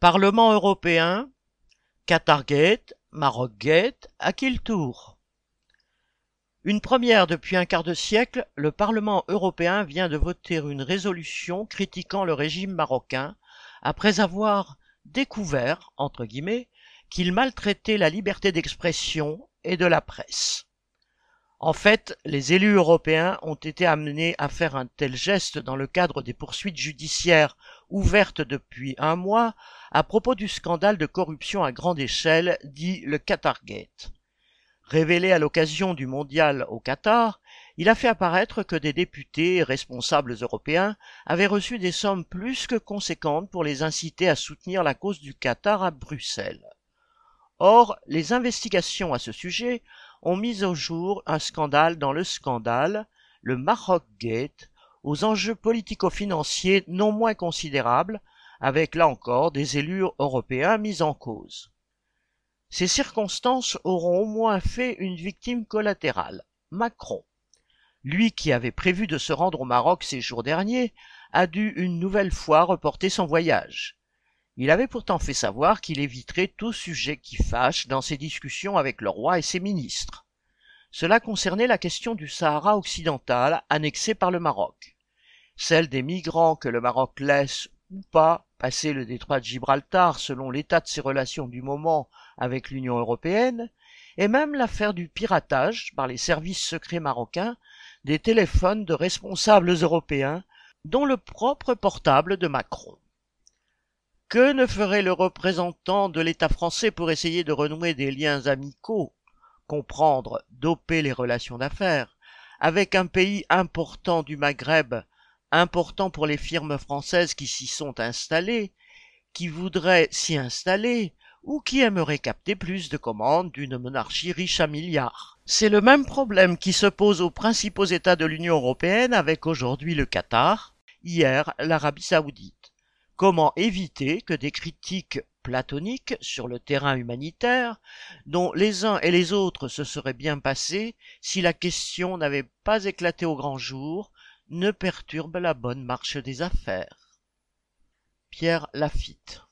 Parlement européen, Qatargate, Marocgate, à qui le tour Une première depuis un quart de siècle, le Parlement européen vient de voter une résolution critiquant le régime marocain après avoir découvert, entre guillemets, qu'il maltraitait la liberté d'expression et de la presse. En fait, les élus européens ont été amenés à faire un tel geste dans le cadre des poursuites judiciaires ouvertes depuis un mois à propos du scandale de corruption à grande échelle dit le Qatargate. Révélé à l'occasion du mondial au Qatar, il a fait apparaître que des députés responsables européens avaient reçu des sommes plus que conséquentes pour les inciter à soutenir la cause du Qatar à Bruxelles. Or, les investigations à ce sujet ont mis au jour un scandale dans le scandale, le Maroc Gate, aux enjeux politico-financiers non moins considérables, avec là encore des élus européens mis en cause. Ces circonstances auront au moins fait une victime collatérale, Macron. Lui qui avait prévu de se rendre au Maroc ces jours derniers, a dû une nouvelle fois reporter son voyage. Il avait pourtant fait savoir qu'il éviterait tout sujet qui fâche dans ses discussions avec le roi et ses ministres. Cela concernait la question du Sahara occidental annexé par le Maroc, celle des migrants que le Maroc laisse ou pas passer le détroit de Gibraltar selon l'état de ses relations du moment avec l'Union européenne, et même l'affaire du piratage par les services secrets marocains des téléphones de responsables européens, dont le propre portable de Macron. Que ne ferait le représentant de l'État français pour essayer de renouer des liens amicaux, comprendre, doper les relations d'affaires, avec un pays important du Maghreb, important pour les firmes françaises qui s'y sont installées, qui voudraient s'y installer, ou qui aimeraient capter plus de commandes d'une monarchie riche à milliards. C'est le même problème qui se pose aux principaux États de l'Union européenne avec aujourd'hui le Qatar, hier l'Arabie saoudite. Comment éviter que des critiques platoniques sur le terrain humanitaire, dont les uns et les autres se seraient bien passés si la question n'avait pas éclaté au grand jour, ne perturbent la bonne marche des affaires. Pierre Lafitte